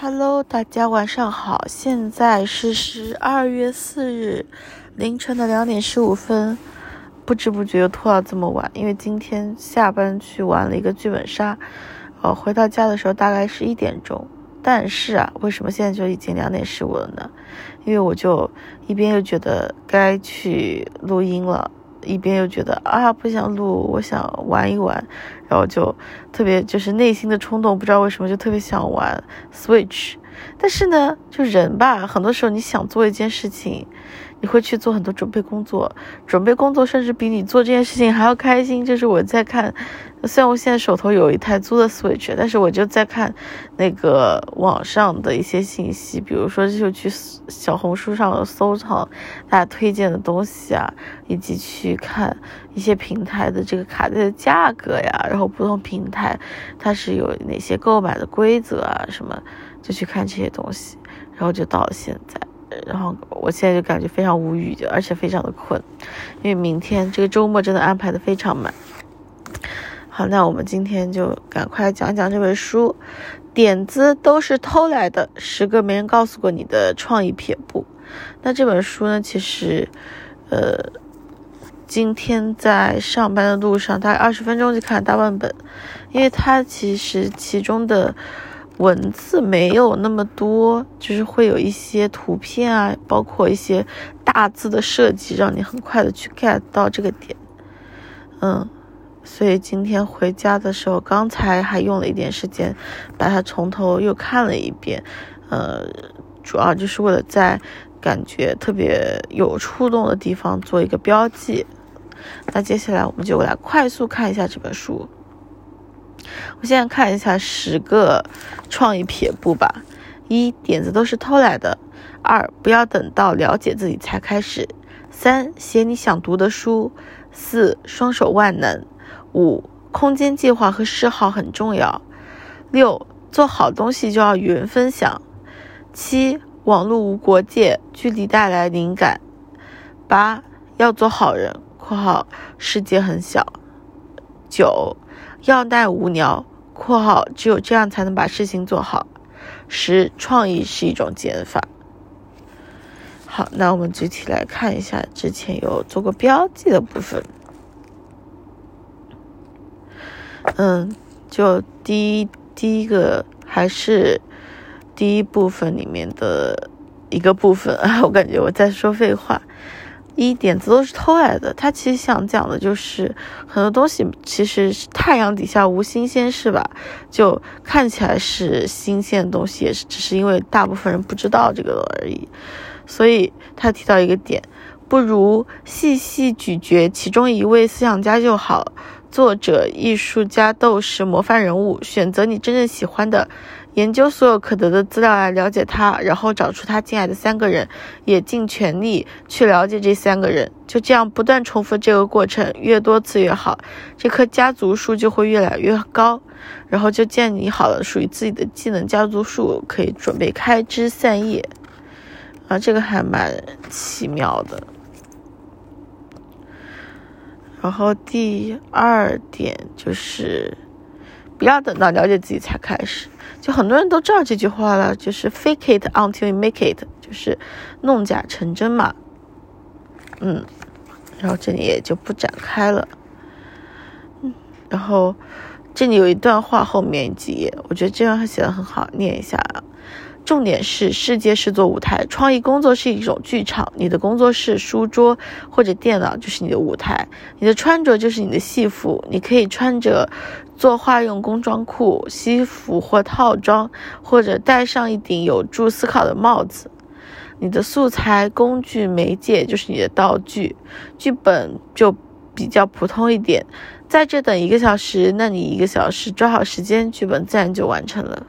Hello，大家晚上好，现在是十二月四日凌晨的两点十五分，不知不觉又拖到这么晚，因为今天下班去玩了一个剧本杀，呃，回到家的时候大概是一点钟，但是啊，为什么现在就已经两点十五了呢？因为我就一边又觉得该去录音了。一边又觉得啊不想录，我想玩一玩，然后就特别就是内心的冲动，不知道为什么就特别想玩 Switch。但是呢，就人吧，很多时候你想做一件事情。你会去做很多准备工作，准备工作甚至比你做这件事情还要开心。就是我在看，虽然我现在手头有一台租的 Switch，但是我就在看那个网上的一些信息，比如说就去小红书上搜藏大家推荐的东西啊，以及去看一些平台的这个卡带的价格呀，然后不同平台它是有哪些购买的规则啊什么，就去看这些东西，然后就到了现在。然后我现在就感觉非常无语，而且非常的困，因为明天这个周末真的安排的非常满。好，那我们今天就赶快讲讲这本书，点子都是偷来的，十个没人告诉过你的创意撇步。那这本书呢，其实，呃，今天在上班的路上，大概二十分钟就看了大半本，因为它其实其中的。文字没有那么多，就是会有一些图片啊，包括一些大字的设计，让你很快的去 get 到这个点。嗯，所以今天回家的时候，刚才还用了一点时间，把它从头又看了一遍。呃，主要就是为了在感觉特别有触动的地方做一个标记。那接下来我们就来快速看一下这本书。我现在看一下十个创意撇步吧：一、点子都是偷来的；二、不要等到了解自己才开始；三、写你想读的书；四、双手万能；五、空间计划和嗜好很重要；六、做好东西就要与人分享；七、网络无国界，距离带来灵感；八、要做好人（括号世界很小）；九。要耐无聊（括号只有这样才能把事情做好）。十，创意是一种减法。好，那我们具体来看一下之前有做过标记的部分。嗯，就第一第一个还是第一部分里面的一个部分啊，我感觉我在说废话。一点子都是偷来的，他其实想讲的就是很多东西其实是太阳底下无新鲜事吧，就看起来是新鲜的东西，也是只是因为大部分人不知道这个而已。所以他提到一个点，不如细细咀嚼其中一位思想家就好，作者、艺术家、斗士、模范人物，选择你真正喜欢的。研究所有可得的资料来了解他，然后找出他敬爱的三个人，也尽全力去了解这三个人。就这样不断重复这个过程，越多次越好，这棵家族树就会越来越高。然后就建立好了属于自己的技能家族树，可以准备开枝散叶。啊，这个还蛮奇妙的。然后第二点就是，不要等到了解自己才开始。就很多人都知道这句话了，就是 fake it until you make it，就是弄假成真嘛。嗯，然后这里也就不展开了。嗯，然后这里有一段话，后面几页，我觉得这段话写的很好，念一下。重点是，世界是座舞台，创意工作是一种剧场。你的工作室、书桌或者电脑就是你的舞台，你的穿着就是你的戏服。你可以穿着作画用工装裤、西服或套装，或者戴上一顶有助思考的帽子。你的素材、工具、媒介就是你的道具。剧本就比较普通一点，在这等一个小时，那你一个小时抓好时间，剧本自然就完成了。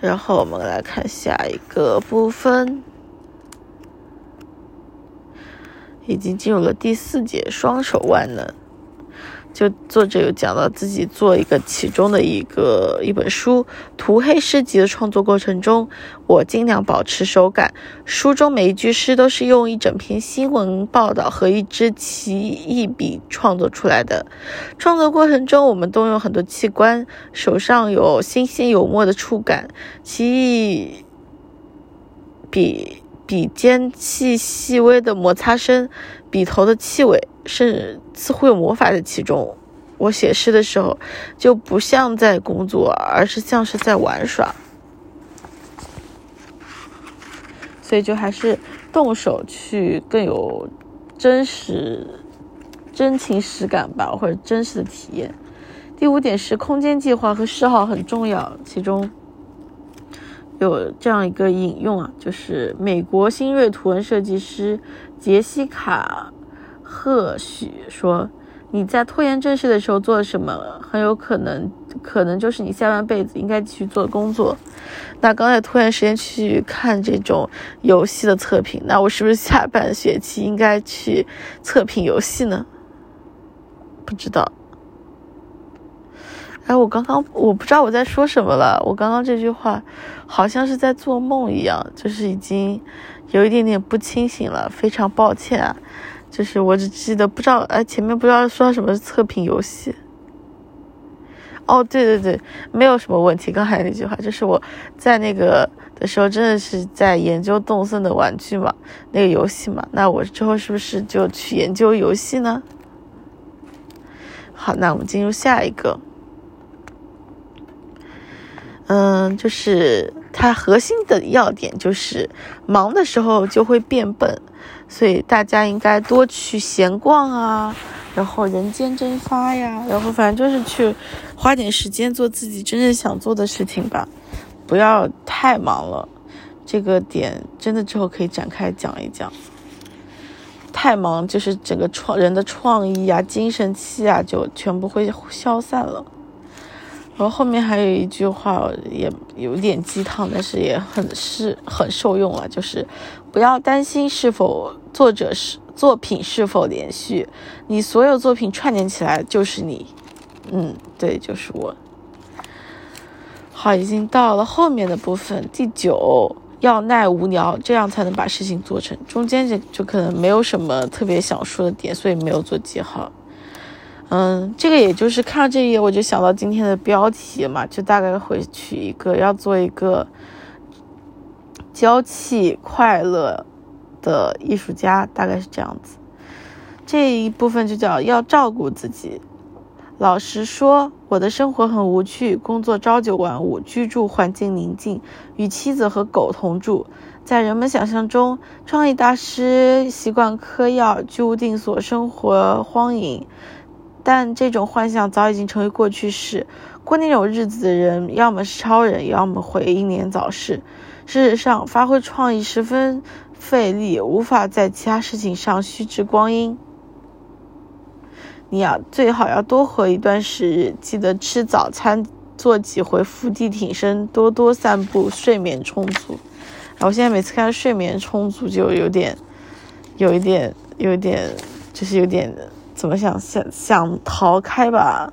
然后我们来看下一个部分，已经进入了第四节，双手万能。就作者有讲到自己做一个其中的一个一本书《涂黑诗集》的创作过程中，我尽量保持手感。书中每一句诗都是用一整篇新闻报道和一支奇异笔创作出来的。创作过程中，我们动用很多器官，手上有新鲜有墨的触感，奇异笔笔尖细细微的摩擦声，笔头的气味。是似乎有魔法在其中。我写诗的时候，就不像在工作，而是像是在玩耍。所以就还是动手去更有真实、真情实感吧，或者真实的体验。第五点是空间计划和嗜好很重要，其中有这样一个引用啊，就是美国新锐图文设计师杰西卡。赫许说你在拖延正事的时候做什么，很有可能可能就是你下半辈子应该继续做的工作。那刚才拖延时间去看这种游戏的测评，那我是不是下半学期应该去测评游戏呢？不知道。哎，我刚刚我不知道我在说什么了。我刚刚这句话好像是在做梦一样，就是已经有一点点不清醒了，非常抱歉啊。就是我只记得不知道，哎，前面不知道说什么测评游戏。哦，对对对，没有什么问题。刚才那句话就是我在那个的时候，真的是在研究动森的玩具嘛，那个游戏嘛。那我之后是不是就去研究游戏呢？好，那我们进入下一个。嗯，就是它核心的要点就是忙的时候就会变笨。所以大家应该多去闲逛啊，然后人间蒸发呀，然后反正就是去花点时间做自己真正想做的事情吧，不要太忙了。这个点真的之后可以展开讲一讲。太忙就是整个创人的创意啊、精神气啊就全部会消散了。然后后面还有一句话也有点鸡汤，但是也很是很受用了，就是不要担心是否作者是作品是否连续，你所有作品串联起来就是你，嗯，对，就是我。好，已经到了后面的部分，第九要耐无聊，这样才能把事情做成。中间就就可能没有什么特别想说的点，所以没有做记号。嗯，这个也就是看到这一页，我就想到今天的标题嘛，就大概会取一个要做一个娇气快乐的艺术家，大概是这样子。这一部分就叫要照顾自己。老实说，我的生活很无趣，工作朝九晚五，居住环境宁静，与妻子和狗同住。在人们想象中，创意大师习惯嗑药，居无定所，生活荒淫。但这种幻想早已经成为过去式。过那种日子的人，要么是超人，要么会英年早逝。事实上，发挥创意十分费力，无法在其他事情上虚掷光阴。你要最好要多活一段时日，记得吃早餐，做几回伏地挺身，多多散步，睡眠充足。然后现在每次看到睡眠充足，就有点，有一点，有点，就是有点。怎么想想想逃开吧，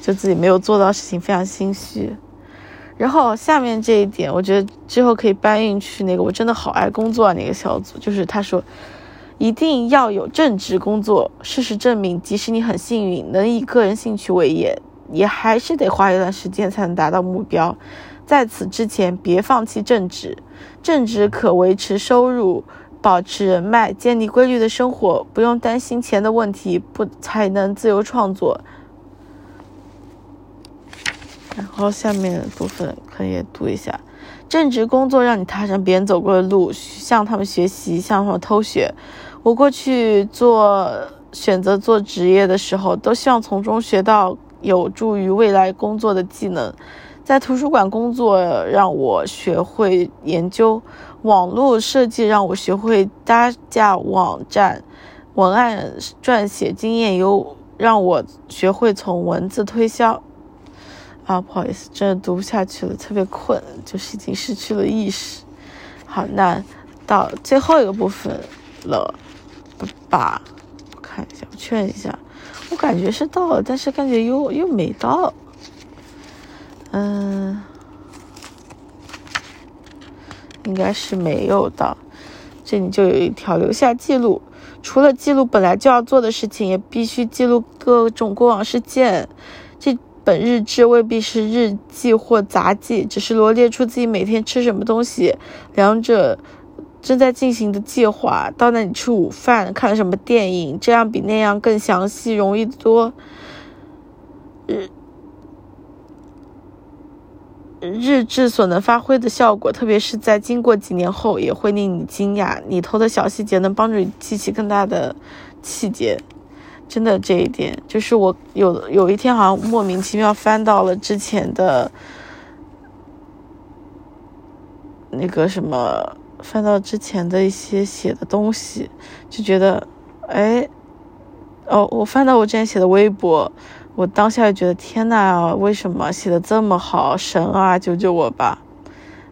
就自己没有做到事情，非常心虚。然后下面这一点，我觉得之后可以搬运去那个我真的好爱工作啊那个小组，就是他说一定要有正职工作。事实证明，即使你很幸运能以个人兴趣为业，也还是得花一段时间才能达到目标。在此之前，别放弃正职，正职可维持收入。保持人脉，建立规律的生活，不用担心钱的问题，不才能自由创作。然后下面的部分可以读一下：正职工作让你踏上别人走过的路，向他们学习，向他们偷学。我过去做选择做职业的时候，都希望从中学到有助于未来工作的技能。在图书馆工作让我学会研究。网络设计让我学会搭架网站，文案撰写经验又让我学会从文字推销。啊，不好意思，真的读不下去了，特别困，就是已经失去了意识。好，那到最后一个部分了，吧？我看一下，我确认一下，我感觉是到了，但是感觉又又没到。嗯，应该是没有的。这里就有一条留下记录，除了记录本来就要做的事情，也必须记录各种过往事件。这本日志未必是日记或杂记，只是罗列出自己每天吃什么东西，两者正在进行的计划，到哪里吃午饭，看了什么电影，这样比那样更详细，容易多。日志所能发挥的效果，特别是在经过几年后，也会令你惊讶。里头的小细节能帮助你记起更大的细节，真的这一点，就是我有有一天好像莫名其妙翻到了之前的那个什么，翻到之前的一些写的东西，就觉得，哎，哦，我翻到我之前写的微博。我当下就觉得天呐，为什么写的这么好？神啊，救救我吧！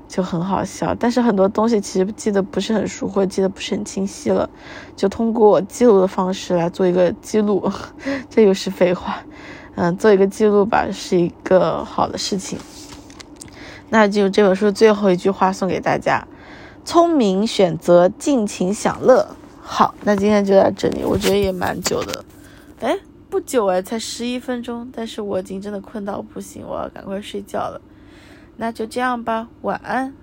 就很好笑。但是很多东西其实记得不是很熟，或者记得不是很清晰了，就通过记录的方式来做一个记录。这又是废话，嗯，做一个记录吧，是一个好的事情。那就这本书最后一句话送给大家：聪明选择，尽情享乐。好，那今天就到这里，我觉得也蛮久的。哎。不久哎，才十一分钟，但是我已经真的困到不行，我要赶快睡觉了。那就这样吧，晚安。